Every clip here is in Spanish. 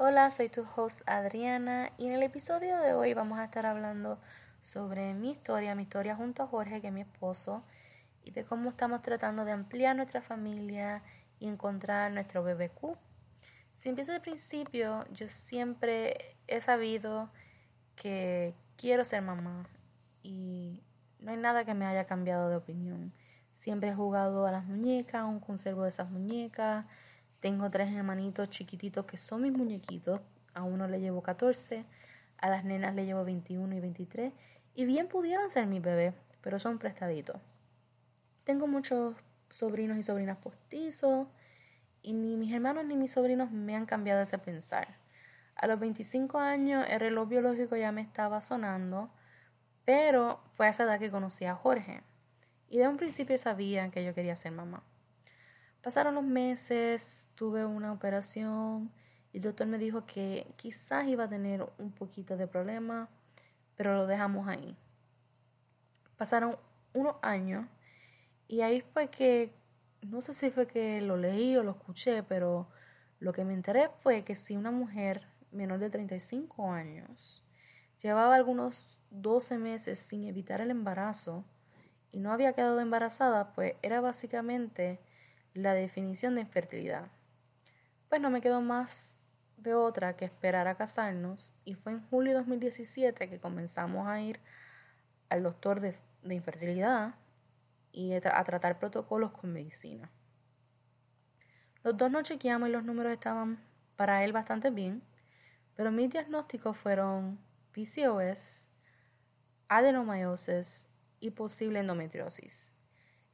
Hola, soy tu host Adriana y en el episodio de hoy vamos a estar hablando sobre mi historia, mi historia junto a Jorge, que es mi esposo, y de cómo estamos tratando de ampliar nuestra familia y encontrar nuestro bebé Q. Si empiezo de principio, yo siempre he sabido que quiero ser mamá y no hay nada que me haya cambiado de opinión. Siempre he jugado a las muñecas, aún conservo esas muñecas tengo tres hermanitos chiquititos que son mis muñequitos. A uno le llevo 14, a las nenas le llevo 21 y 23. Y bien pudieran ser mi bebé, pero son prestaditos. Tengo muchos sobrinos y sobrinas postizos. Y ni mis hermanos ni mis sobrinos me han cambiado ese pensar. A los 25 años el reloj biológico ya me estaba sonando, pero fue a esa edad que conocí a Jorge. Y de un principio sabía que yo quería ser mamá. Pasaron los meses, tuve una operación y el doctor me dijo que quizás iba a tener un poquito de problema, pero lo dejamos ahí. Pasaron unos años y ahí fue que, no sé si fue que lo leí o lo escuché, pero lo que me enteré fue que si una mujer menor de 35 años llevaba algunos 12 meses sin evitar el embarazo y no había quedado embarazada, pues era básicamente la definición de infertilidad. Pues no me quedó más de otra que esperar a casarnos y fue en julio de 2017 que comenzamos a ir al doctor de, infertilidad y a tratar protocolos con medicina. Los dos nos chequeamos y los números estaban para él bastante bien, pero mis diagnósticos fueron PCOS, adenomyosis y posible endometriosis.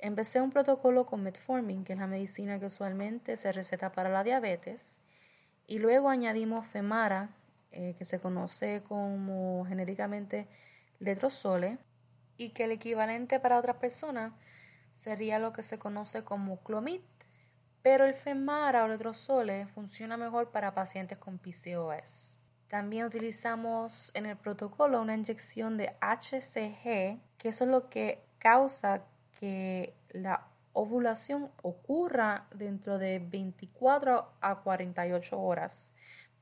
Empecé un protocolo con metformin, que es la medicina que usualmente se receta para la diabetes, y luego añadimos Femara, eh, que se conoce como genéricamente letrozole, y que el equivalente para otras personas sería lo que se conoce como Clomid, pero el Femara o letrozole funciona mejor para pacientes con PCOS. También utilizamos en el protocolo una inyección de HCG, que eso es lo que causa que la ovulación ocurra dentro de 24 a 48 horas.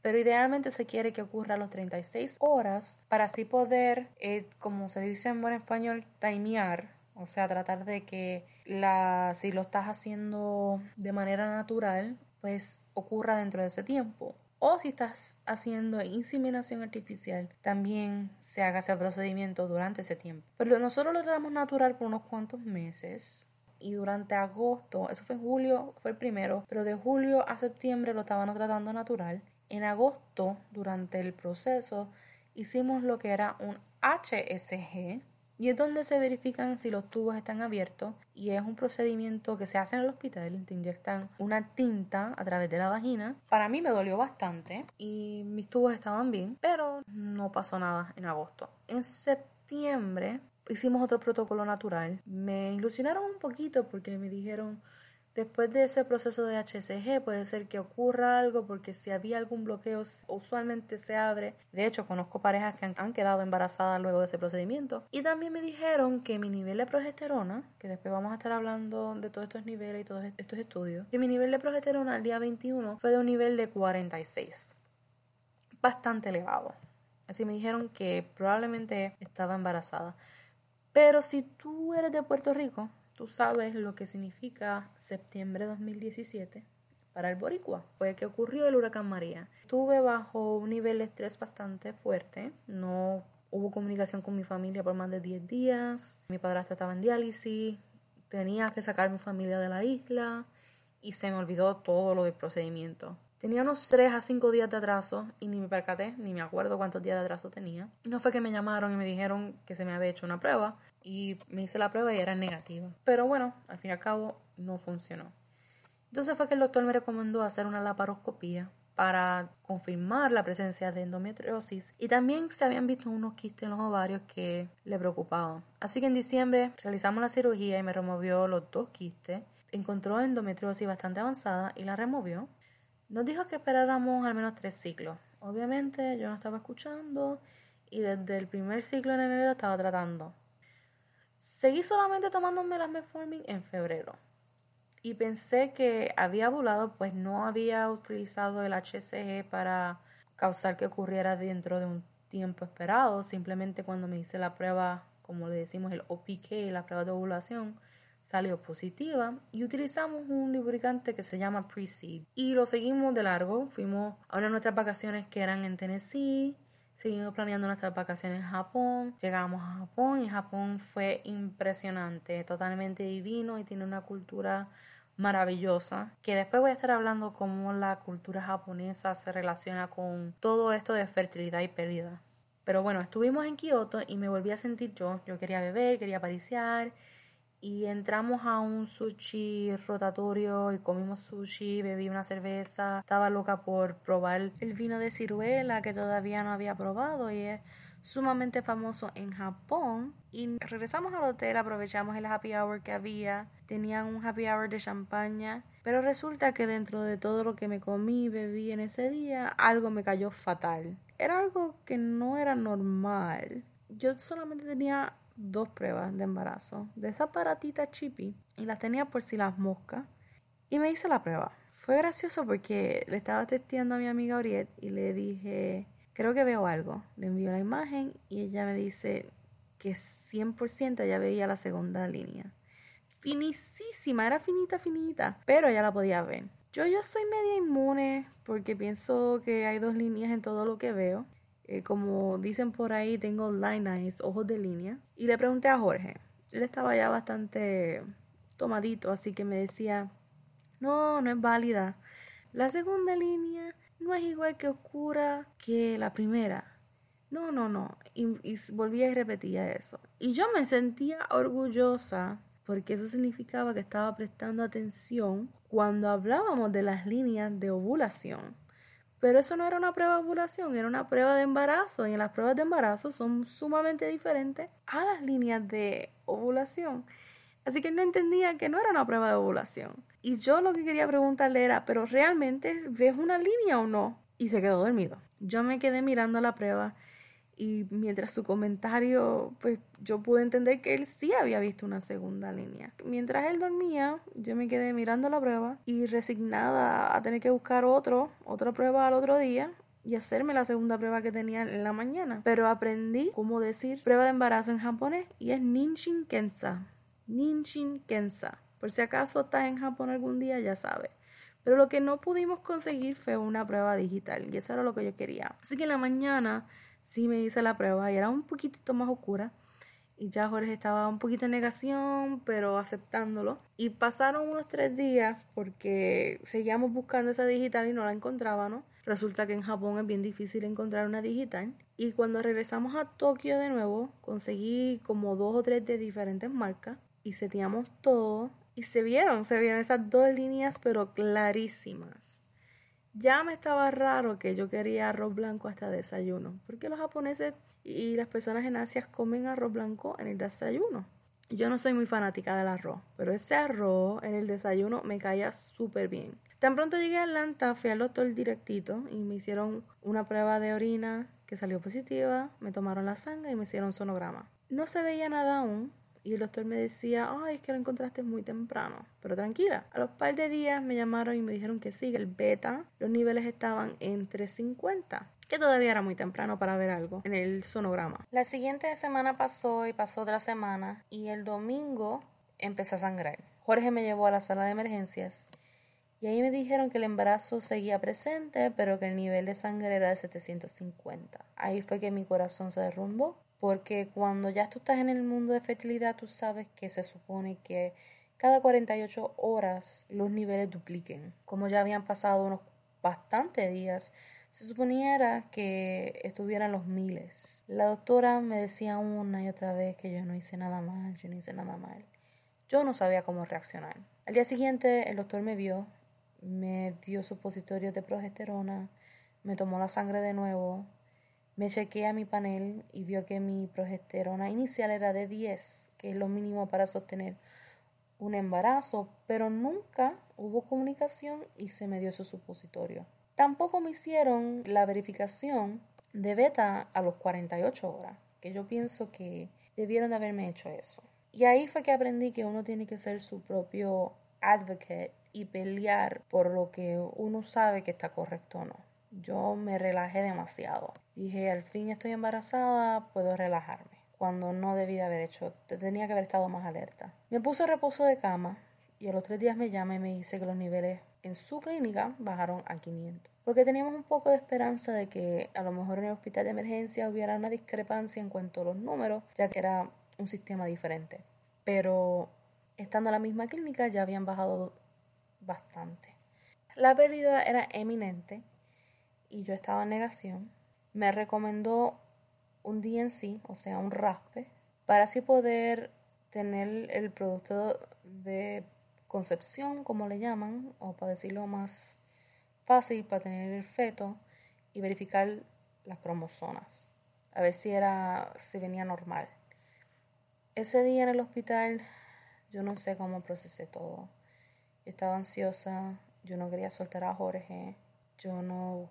Pero idealmente se quiere que ocurra a los 36 horas para así poder, eh, como se dice en buen español, timear, o sea, tratar de que la, si lo estás haciendo de manera natural, pues ocurra dentro de ese tiempo o si estás haciendo inseminación artificial, también se haga ese procedimiento durante ese tiempo. Pero nosotros lo tratamos natural por unos cuantos meses y durante agosto, eso fue en julio, fue el primero, pero de julio a septiembre lo estaban tratando natural. En agosto, durante el proceso, hicimos lo que era un HSG, y es donde se verifican si los tubos están abiertos y es un procedimiento que se hace en el hospital, te inyectan una tinta a través de la vagina. Para mí me dolió bastante y mis tubos estaban bien, pero no pasó nada en agosto. En septiembre hicimos otro protocolo natural. Me ilusionaron un poquito porque me dijeron Después de ese proceso de HCG puede ser que ocurra algo porque si había algún bloqueo usualmente se abre. De hecho, conozco parejas que han, quedado embarazadas luego de ese procedimiento. Y también me dijeron que mi nivel de progesterona, que después vamos a estar hablando de todos estos niveles y todos estos estudios, que mi nivel de progesterona al día 21 fue de un nivel de 46. Bastante elevado. Así me dijeron que probablemente estaba embarazada. Pero si tú eres de Puerto Rico, Tú sabes lo que significa septiembre de 2017 para el boricua. Fue que ocurrió el huracán María. Estuve bajo un nivel de estrés bastante fuerte. No hubo comunicación con mi familia por más de 10 días. Mi padrastro estaba en diálisis. Tenía que sacar a mi familia de la isla. Y se me olvidó todo lo del procedimiento. Tenía unos 3 a 5 días de atraso y ni me percaté, ni me acuerdo cuántos días de atraso tenía. No fue que me llamaron y me dijeron que se me había hecho una prueba y me hice la prueba y era negativa. Pero bueno, al fin y al cabo no funcionó. Entonces fue que el doctor me recomendó hacer una laparoscopía para confirmar la presencia de endometriosis y también se habían visto unos quistes en los ovarios que le preocupaban. Así que en diciembre realizamos la cirugía y me removió los dos quistes. Encontró endometriosis bastante avanzada y la removió. Nos dijo que esperáramos al menos tres ciclos. Obviamente yo no estaba escuchando y desde el primer ciclo en enero estaba tratando. Seguí solamente tomándome las metformin en febrero y pensé que había volado pues no había utilizado el HCG para causar que ocurriera dentro de un tiempo esperado. Simplemente cuando me hice la prueba, como le decimos el OPK, la prueba de ovulación, salió positiva y utilizamos un lubricante que se llama Pre-Seed y lo seguimos de largo. Fuimos a una de nuestras vacaciones que eran en Tennessee, seguimos planeando nuestras vacaciones en Japón, llegamos a Japón y Japón fue impresionante, totalmente divino y tiene una cultura maravillosa, que después voy a estar hablando cómo la cultura japonesa se relaciona con todo esto de fertilidad y pérdida. Pero bueno, estuvimos en Kioto y me volví a sentir yo, yo quería beber, quería pariciar y entramos a un sushi rotatorio y comimos sushi, bebí una cerveza, estaba loca por probar el vino de ciruela que todavía no había probado y es sumamente famoso en Japón y regresamos al hotel, aprovechamos el happy hour que había, tenían un happy hour de champaña, pero resulta que dentro de todo lo que me comí y bebí en ese día, algo me cayó fatal. Era algo que no era normal. Yo solamente tenía dos pruebas de embarazo de esa aparatita chippy y las tenía por si las moscas y me hice la prueba. Fue gracioso porque le estaba testeando a mi amiga Oriet y le dije, creo que veo algo. Le envío la imagen y ella me dice que 100% ya veía la segunda línea. Finísima, era finita, finita, pero ella la podía ver. Yo, yo soy media inmune porque pienso que hay dos líneas en todo lo que veo. Eh, como dicen por ahí, tengo line eyes, ojos de línea. Y le pregunté a Jorge. Él estaba ya bastante tomadito, así que me decía, no, no es válida. La segunda línea no es igual que oscura que la primera. No, no, no. Y, y volvía y repetía eso. Y yo me sentía orgullosa porque eso significaba que estaba prestando atención cuando hablábamos de las líneas de ovulación. Pero eso no era una prueba de ovulación, era una prueba de embarazo. Y las pruebas de embarazo son sumamente diferentes a las líneas de ovulación. Así que no entendía que no era una prueba de ovulación. Y yo lo que quería preguntarle era, ¿pero realmente ves una línea o no? Y se quedó dormido. Yo me quedé mirando la prueba y mientras su comentario, pues yo pude entender que él sí había visto una segunda línea. Mientras él dormía, yo me quedé mirando la prueba y resignada a tener que buscar otro, otra prueba al otro día y hacerme la segunda prueba que tenía en la mañana. Pero aprendí cómo decir prueba de embarazo en japonés y es Ninshin Kensa. Ninshin Kensa. Por si acaso estás en Japón algún día, ya sabes. Pero lo que no pudimos conseguir fue una prueba digital y eso era lo que yo quería. Así que en la mañana sí me hice la prueba y era un poquitito más oscura. Y ya Jorge estaba un poquito en negación, pero aceptándolo. Y pasaron unos tres días porque seguíamos buscando esa digital y no la encontrábamos. Resulta que en Japón es bien difícil encontrar una digital. Y cuando regresamos a Tokio de nuevo, conseguí como dos o tres de diferentes marcas y seteamos todo. Y se vieron, se vieron esas dos líneas, pero clarísimas. Ya me estaba raro que yo quería arroz blanco hasta desayuno, porque los japoneses y las personas en Asia comen arroz blanco en el desayuno. Yo no soy muy fanática del arroz, pero ese arroz en el desayuno me caía súper bien. Tan pronto llegué a Atlanta, fui al doctor directito y me hicieron una prueba de orina que salió positiva, me tomaron la sangre y me hicieron sonograma. No se veía nada aún, y el doctor me decía, ay, es que lo encontraste muy temprano. Pero tranquila, a los par de días me llamaron y me dijeron que sí, el beta, los niveles estaban entre 50 que todavía era muy temprano para ver algo en el sonograma. La siguiente semana pasó y pasó otra semana y el domingo empecé a sangrar. Jorge me llevó a la sala de emergencias y ahí me dijeron que el embarazo seguía presente, pero que el nivel de sangre era de 750. Ahí fue que mi corazón se derrumbó porque cuando ya tú estás en el mundo de fertilidad, tú sabes que se supone que cada 48 horas los niveles dupliquen. Como ya habían pasado unos bastantes días, se suponiera que estuvieran los miles. La doctora me decía una y otra vez que yo no hice nada mal, yo no hice nada mal. Yo no sabía cómo reaccionar. Al día siguiente el doctor me vio, me dio supositorios de progesterona, me tomó la sangre de nuevo, me chequeé a mi panel y vio que mi progesterona inicial era de 10, que es lo mínimo para sostener un embarazo, pero nunca hubo comunicación y se me dio su supositorio. Tampoco me hicieron la verificación de beta a los 48 horas, que yo pienso que debieron de haberme hecho eso. Y ahí fue que aprendí que uno tiene que ser su propio advocate y pelear por lo que uno sabe que está correcto o no. Yo me relajé demasiado. Dije, al fin estoy embarazada, puedo relajarme. Cuando no debía haber hecho, tenía que haber estado más alerta. Me puse reposo de cama y a los tres días me llama y me dice que los niveles en su clínica bajaron a 500. Porque teníamos un poco de esperanza de que a lo mejor en el hospital de emergencia hubiera una discrepancia en cuanto a los números, ya que era un sistema diferente. Pero estando en la misma clínica ya habían bajado bastante. La pérdida era eminente y yo estaba en negación. Me recomendó un DNC, o sea, un raspe, para así poder tener el producto de concepción, como le llaman, o para decirlo más fácil, para tener el feto y verificar las cromosomas, a ver si era si venía normal. Ese día en el hospital yo no sé cómo procesé todo. estaba ansiosa, yo no quería soltar a Jorge, yo no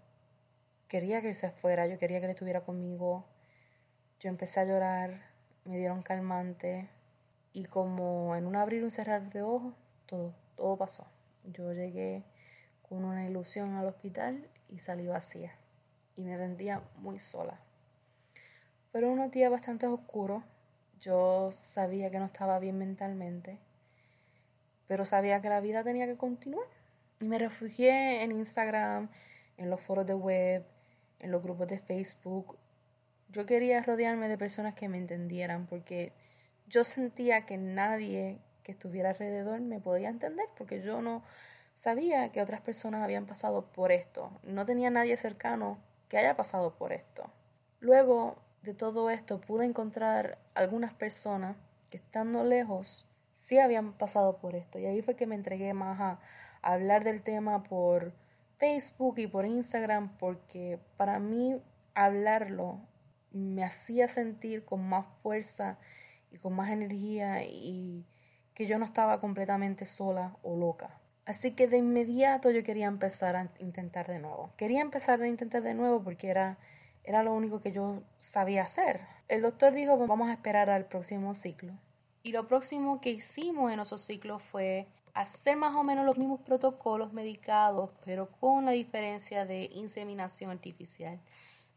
quería que él se fuera, yo quería que él estuviera conmigo. Yo empecé a llorar, me dieron calmante y como en un abrir y un cerrar de ojos, todo, todo pasó. Yo llegué con una ilusión al hospital y salí vacía y me sentía muy sola. Fueron unos días bastante oscuros. Yo sabía que no estaba bien mentalmente, pero sabía que la vida tenía que continuar. Y me refugié en Instagram, en los foros de web, en los grupos de Facebook. Yo quería rodearme de personas que me entendieran porque yo sentía que nadie que estuviera alrededor me podía entender porque yo no sabía que otras personas habían pasado por esto. No tenía nadie cercano que haya pasado por esto. Luego de todo esto pude encontrar algunas personas que estando lejos sí habían pasado por esto y ahí fue que me entregué más a, hablar del tema por Facebook y por Instagram porque para mí hablarlo me hacía sentir con más fuerza y con más energía y que yo no estaba completamente sola o loca. Así que de inmediato yo quería empezar a intentar de nuevo. Quería empezar a intentar de nuevo porque era, era lo único que yo sabía hacer. El doctor dijo, vamos a esperar al próximo ciclo. Y lo próximo que hicimos en esos ciclos fue hacer más o menos los mismos protocolos medicados, pero con la diferencia de inseminación artificial.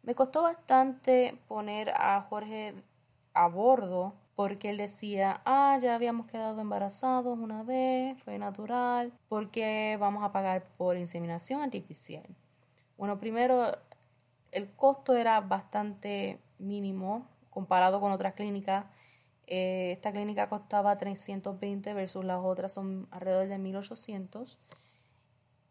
Me costó bastante poner a Jorge a bordo porque él decía, ah, ya habíamos quedado embarazados una vez, fue natural, porque vamos a pagar por inseminación artificial. Bueno, primero, el costo era bastante mínimo comparado con otras clínicas eh, esta clínica costaba 320 versus las otras son alrededor de 1800.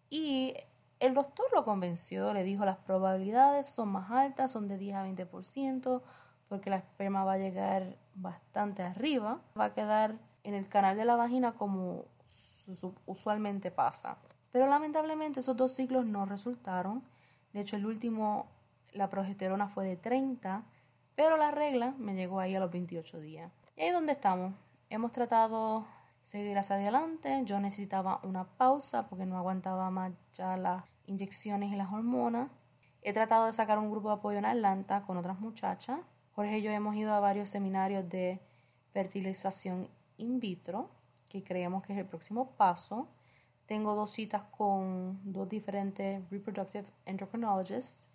Y el doctor lo convenció, le dijo las probabilidades son más altas, son de 10 a 20%, porque la esperma va a llegar bastante arriba, va a quedar en el canal de la vagina como usualmente pasa. Pero lamentablemente esos dos ciclos no resultaron. De hecho, el último, la progesterona fue de 30, pero la regla me llegó ahí a los 28 días. Y ahí es donde estamos. Hemos tratado seguir hacia adelante. Yo necesitaba una pausa porque no aguantaba más ya las inyecciones y las hormonas. He tratado de sacar un grupo de apoyo en Atlanta con otras muchachas. Jorge y yo hemos ido a varios seminarios de fertilización in vitro, que creemos que es el próximo paso. Tengo dos citas con dos diferentes reproductive endocrinologists.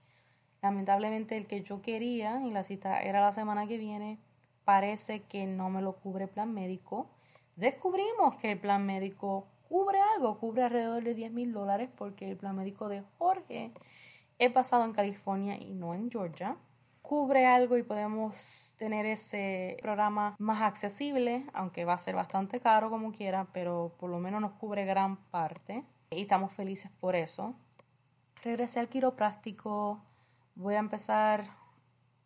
Lamentablemente el que yo quería y la cita era la semana que viene parece que no me lo cubre el plan médico. Descubrimos que el plan médico cubre algo, cubre alrededor de 10 mil dólares porque el plan médico de Jorge es basado en California y no en Georgia. Cubre algo y podemos tener ese programa más accesible, aunque va a ser bastante caro como quiera, pero por lo menos nos cubre gran parte y estamos felices por eso. Regresé al quiropráctico, voy a empezar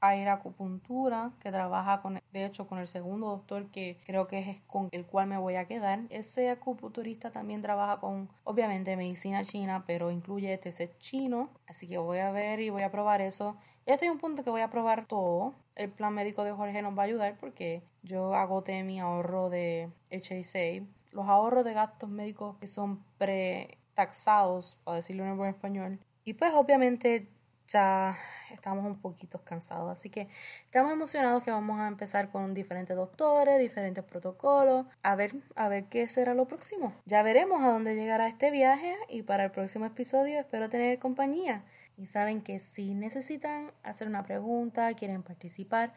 a ir a acupuntura, que trabaja con, de hecho, con el segundo doctor que creo que es con el cual me voy a quedar. Ese acupunturista también trabaja con, obviamente, medicina china, pero incluye TC chino, así que voy a ver y voy a probar eso. Ya estoy en un punto que voy a probar todo. El plan médico de Jorge nos va a ayudar porque yo agoté mi ahorro de HSA. Los ahorros de gastos médicos que son pre-taxados, para decirlo en buen español. Y pues obviamente ya estamos un poquito cansados. Así que estamos emocionados que vamos a empezar con diferentes doctores, diferentes protocolos, a ver, a ver qué será lo próximo. Ya veremos a dónde llegará este viaje y para el próximo episodio espero tener compañía. Y saben que si necesitan hacer una pregunta, quieren participar,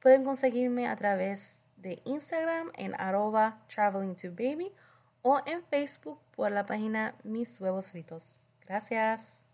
pueden conseguirme a través de Instagram en arroba traveling to baby o en Facebook por la página Mis Huevos Fritos. Gracias.